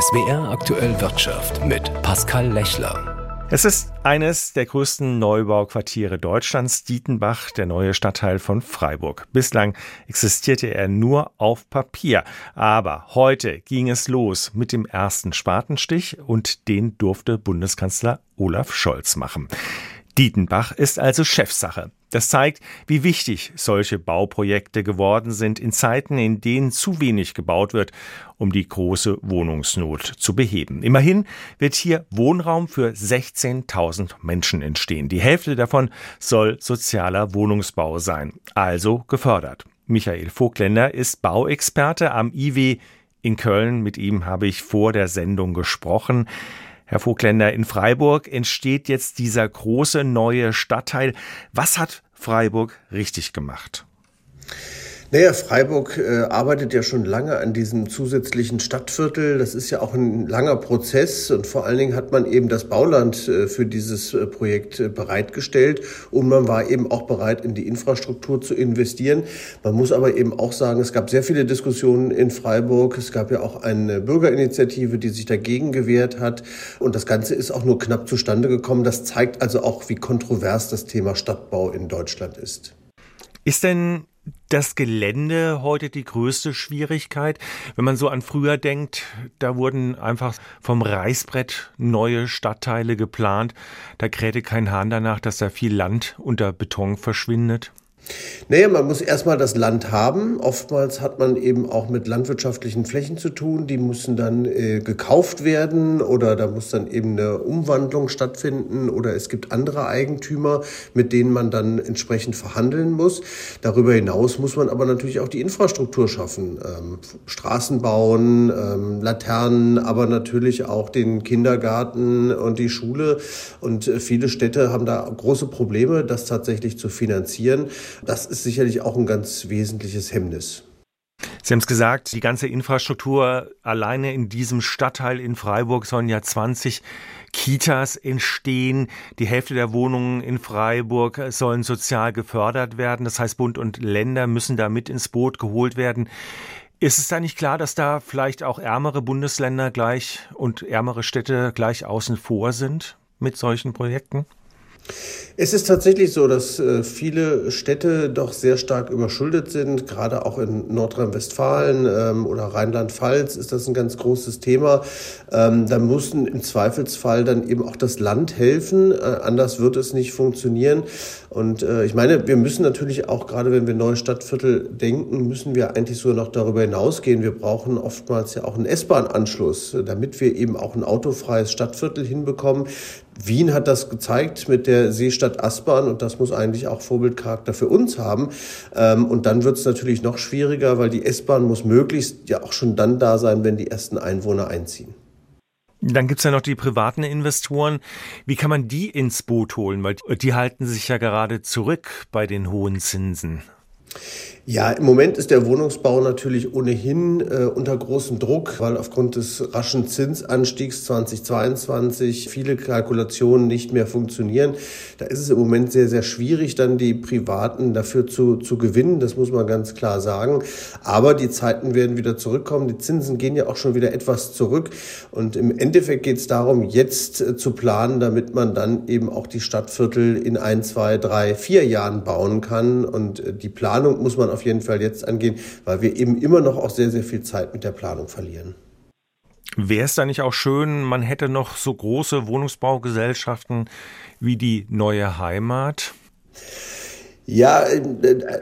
SWR aktuell Wirtschaft mit Pascal Lechler. Es ist eines der größten Neubauquartiere Deutschlands, Dietenbach, der neue Stadtteil von Freiburg. Bislang existierte er nur auf Papier. Aber heute ging es los mit dem ersten Spatenstich und den durfte Bundeskanzler Olaf Scholz machen. Dietenbach ist also Chefsache. Das zeigt, wie wichtig solche Bauprojekte geworden sind in Zeiten, in denen zu wenig gebaut wird, um die große Wohnungsnot zu beheben. Immerhin wird hier Wohnraum für 16.000 Menschen entstehen. Die Hälfte davon soll sozialer Wohnungsbau sein, also gefördert. Michael Vogtländer ist Bauexperte am IW in Köln. Mit ihm habe ich vor der Sendung gesprochen. Herr Vogtländer, in Freiburg entsteht jetzt dieser große neue Stadtteil. Was hat Freiburg richtig gemacht? Naja, Freiburg äh, arbeitet ja schon lange an diesem zusätzlichen Stadtviertel. Das ist ja auch ein langer Prozess und vor allen Dingen hat man eben das Bauland äh, für dieses äh, Projekt äh, bereitgestellt und man war eben auch bereit, in die Infrastruktur zu investieren. Man muss aber eben auch sagen, es gab sehr viele Diskussionen in Freiburg. Es gab ja auch eine Bürgerinitiative, die sich dagegen gewehrt hat und das Ganze ist auch nur knapp zustande gekommen. Das zeigt also auch, wie kontrovers das Thema Stadtbau in Deutschland ist. Ist denn das Gelände heute die größte Schwierigkeit? Wenn man so an früher denkt, da wurden einfach vom Reißbrett neue Stadtteile geplant. Da krähte kein Hahn danach, dass da viel Land unter Beton verschwindet. Naja, man muss erstmal das Land haben. Oftmals hat man eben auch mit landwirtschaftlichen Flächen zu tun. Die müssen dann äh, gekauft werden oder da muss dann eben eine Umwandlung stattfinden oder es gibt andere Eigentümer, mit denen man dann entsprechend verhandeln muss. Darüber hinaus muss man aber natürlich auch die Infrastruktur schaffen. Ähm, Straßen bauen, ähm, Laternen, aber natürlich auch den Kindergarten und die Schule. Und äh, viele Städte haben da große Probleme, das tatsächlich zu finanzieren. Das ist sicherlich auch ein ganz wesentliches Hemmnis. Sie haben es gesagt, die ganze Infrastruktur alleine in diesem Stadtteil in Freiburg sollen ja 20 Kitas entstehen. Die Hälfte der Wohnungen in Freiburg sollen sozial gefördert werden. Das heißt, Bund und Länder müssen da mit ins Boot geholt werden. Ist es da nicht klar, dass da vielleicht auch ärmere Bundesländer gleich und ärmere Städte gleich außen vor sind mit solchen Projekten? Es ist tatsächlich so, dass äh, viele Städte doch sehr stark überschuldet sind. Gerade auch in Nordrhein-Westfalen ähm, oder Rheinland-Pfalz ist das ein ganz großes Thema. Ähm, da muss im Zweifelsfall dann eben auch das Land helfen. Äh, anders wird es nicht funktionieren. Und äh, ich meine, wir müssen natürlich auch, gerade wenn wir neue Stadtviertel denken, müssen wir eigentlich so noch darüber hinausgehen. Wir brauchen oftmals ja auch einen S-Bahn-Anschluss, damit wir eben auch ein autofreies Stadtviertel hinbekommen. Wien hat das gezeigt mit der Seestadt Aspern und das muss eigentlich auch Vorbildcharakter für uns haben. Ähm, und dann wird es natürlich noch schwieriger, weil die S-Bahn muss möglichst ja auch schon dann da sein, wenn die ersten Einwohner einziehen. Dann gibt's ja noch die privaten Investoren. Wie kann man die ins Boot holen? Weil die halten sich ja gerade zurück bei den hohen Zinsen. Ja, im Moment ist der Wohnungsbau natürlich ohnehin äh, unter großem Druck, weil aufgrund des raschen Zinsanstiegs 2022 viele Kalkulationen nicht mehr funktionieren. Da ist es im Moment sehr, sehr schwierig, dann die Privaten dafür zu, zu gewinnen. Das muss man ganz klar sagen. Aber die Zeiten werden wieder zurückkommen. Die Zinsen gehen ja auch schon wieder etwas zurück. Und im Endeffekt geht es darum, jetzt äh, zu planen, damit man dann eben auch die Stadtviertel in ein, zwei, drei, vier Jahren bauen kann. Und äh, die Planung muss man auf jeden Fall jetzt angehen, weil wir eben immer noch auch sehr, sehr viel Zeit mit der Planung verlieren. Wäre es da nicht auch schön, man hätte noch so große Wohnungsbaugesellschaften wie die neue Heimat? Ja, äh,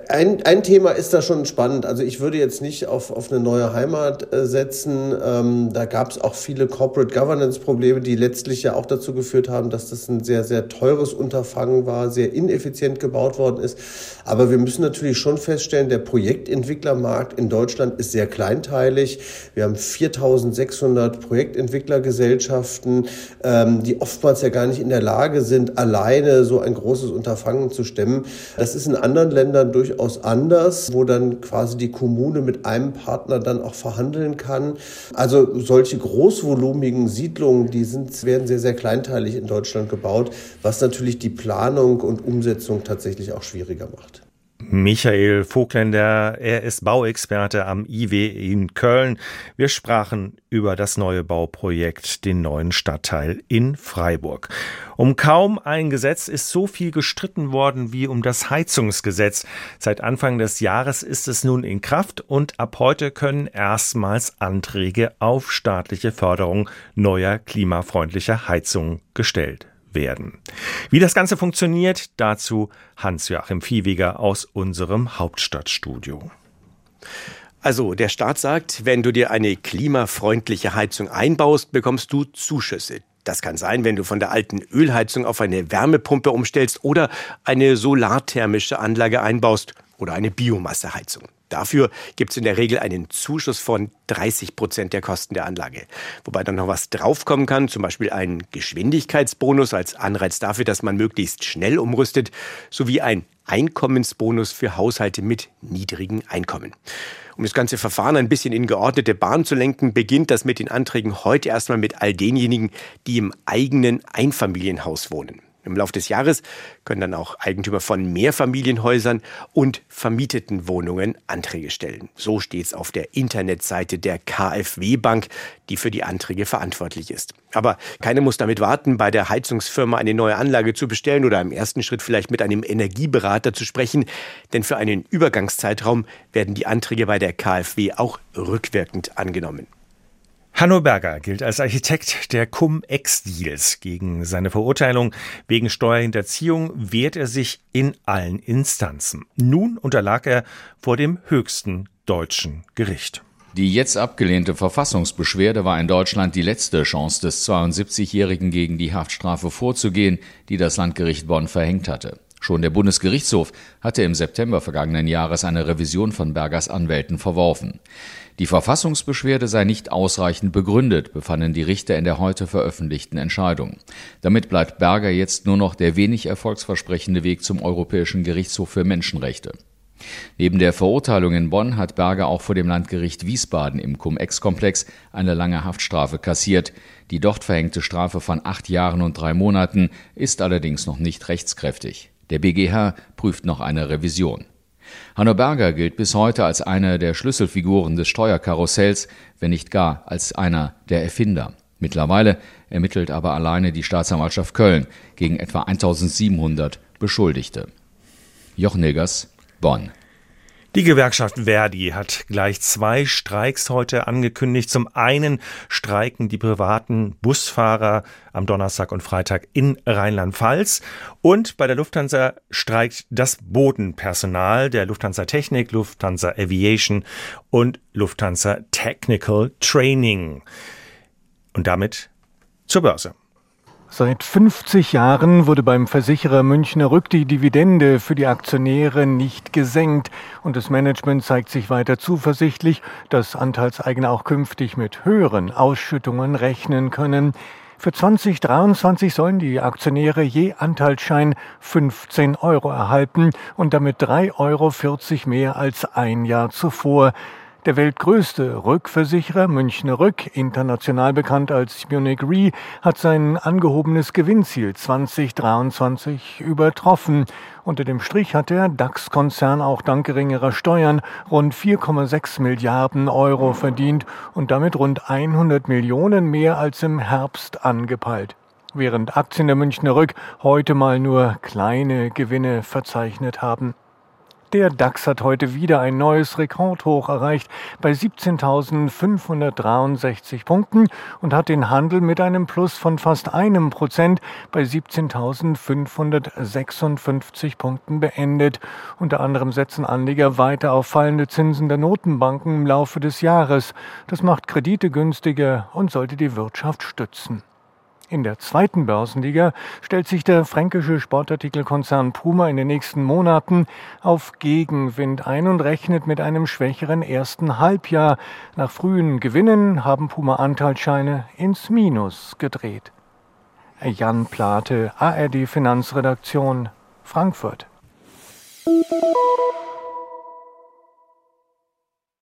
ein, ein Thema ist da schon spannend. Also ich würde jetzt nicht auf, auf eine neue Heimat äh, setzen. Ähm, da gab es auch viele Corporate Governance Probleme, die letztlich ja auch dazu geführt haben, dass das ein sehr, sehr teures Unterfangen war, sehr ineffizient gebaut worden ist. Aber wir müssen natürlich schon feststellen, der Projektentwicklermarkt in Deutschland ist sehr kleinteilig. Wir haben 4600 Projektentwicklergesellschaften, ähm, die oftmals ja gar nicht in der Lage sind, alleine so ein großes Unterfangen zu stemmen. Das ist in anderen Ländern durchaus anders, wo dann quasi die Kommune mit einem Partner dann auch verhandeln kann. Also solche großvolumigen Siedlungen, die sind, werden sehr, sehr kleinteilig in Deutschland gebaut, was natürlich die Planung und Umsetzung tatsächlich auch schwieriger macht. Michael Vogländer, er ist Bauexperte am IW in Köln. Wir sprachen über das neue Bauprojekt, den neuen Stadtteil in Freiburg. Um kaum ein Gesetz ist so viel gestritten worden wie um das Heizungsgesetz. Seit Anfang des Jahres ist es nun in Kraft und ab heute können erstmals Anträge auf staatliche Förderung neuer klimafreundlicher Heizungen gestellt werden. Wie das Ganze funktioniert, dazu Hans-Joachim Viehweger aus unserem Hauptstadtstudio. Also der Staat sagt, wenn du dir eine klimafreundliche Heizung einbaust, bekommst du Zuschüsse. Das kann sein, wenn du von der alten Ölheizung auf eine Wärmepumpe umstellst oder eine solarthermische Anlage einbaust oder eine Biomasseheizung. Dafür gibt es in der Regel einen Zuschuss von 30 Prozent der Kosten der Anlage. Wobei dann noch was draufkommen kann, zum Beispiel ein Geschwindigkeitsbonus als Anreiz dafür, dass man möglichst schnell umrüstet, sowie ein Einkommensbonus für Haushalte mit niedrigen Einkommen. Um das ganze Verfahren ein bisschen in geordnete Bahn zu lenken, beginnt das mit den Anträgen heute erstmal mit all denjenigen, die im eigenen Einfamilienhaus wohnen. Im Laufe des Jahres können dann auch Eigentümer von Mehrfamilienhäusern und vermieteten Wohnungen Anträge stellen. So steht es auf der Internetseite der KfW Bank, die für die Anträge verantwortlich ist. Aber keiner muss damit warten, bei der Heizungsfirma eine neue Anlage zu bestellen oder im ersten Schritt vielleicht mit einem Energieberater zu sprechen, denn für einen Übergangszeitraum werden die Anträge bei der KfW auch rückwirkend angenommen. Hanno Berger gilt als Architekt der Cum-Ex-Deals. Gegen seine Verurteilung wegen Steuerhinterziehung wehrt er sich in allen Instanzen. Nun unterlag er vor dem höchsten deutschen Gericht. Die jetzt abgelehnte Verfassungsbeschwerde war in Deutschland die letzte Chance des 72-Jährigen gegen die Haftstrafe vorzugehen, die das Landgericht Bonn verhängt hatte. Schon der Bundesgerichtshof hatte im September vergangenen Jahres eine Revision von Bergers Anwälten verworfen. Die Verfassungsbeschwerde sei nicht ausreichend begründet, befanden die Richter in der heute veröffentlichten Entscheidung. Damit bleibt Berger jetzt nur noch der wenig erfolgsversprechende Weg zum Europäischen Gerichtshof für Menschenrechte. Neben der Verurteilung in Bonn hat Berger auch vor dem Landgericht Wiesbaden im Cum-Ex-Komplex eine lange Haftstrafe kassiert. Die dort verhängte Strafe von acht Jahren und drei Monaten ist allerdings noch nicht rechtskräftig. Der BGH prüft noch eine Revision. Hanno Berger gilt bis heute als eine der Schlüsselfiguren des Steuerkarussells, wenn nicht gar als einer der Erfinder. Mittlerweile ermittelt aber alleine die Staatsanwaltschaft Köln gegen etwa 1700 Beschuldigte. Jochen Nilgers, Bonn. Die Gewerkschaft Verdi hat gleich zwei Streiks heute angekündigt. Zum einen streiken die privaten Busfahrer am Donnerstag und Freitag in Rheinland-Pfalz und bei der Lufthansa streikt das Bodenpersonal der Lufthansa Technik, Lufthansa Aviation und Lufthansa Technical Training. Und damit zur Börse. Seit 50 Jahren wurde beim Versicherer Münchner Rück die Dividende für die Aktionäre nicht gesenkt und das Management zeigt sich weiter zuversichtlich, dass Anteilseigner auch künftig mit höheren Ausschüttungen rechnen können. Für 2023 sollen die Aktionäre je Anteilsschein 15 Euro erhalten und damit 3,40 Euro mehr als ein Jahr zuvor. Der weltgrößte Rückversicherer Münchner Rück, international bekannt als Munich Re, hat sein angehobenes Gewinnziel 2023 übertroffen. Unter dem Strich hat der DAX-Konzern auch dank geringerer Steuern rund 4,6 Milliarden Euro verdient und damit rund 100 Millionen mehr als im Herbst angepeilt während Aktien der Münchner Rück heute mal nur kleine Gewinne verzeichnet haben. Der DAX hat heute wieder ein neues Rekordhoch erreicht bei 17.563 Punkten und hat den Handel mit einem Plus von fast einem Prozent bei 17.556 Punkten beendet. Unter anderem setzen Anleger weiter auf fallende Zinsen der Notenbanken im Laufe des Jahres. Das macht Kredite günstiger und sollte die Wirtschaft stützen. In der zweiten Börsenliga stellt sich der fränkische Sportartikelkonzern Puma in den nächsten Monaten auf Gegenwind ein und rechnet mit einem schwächeren ersten Halbjahr. Nach frühen Gewinnen haben Puma Anteilsscheine ins Minus gedreht. Jan Plate, ARD Finanzredaktion, Frankfurt.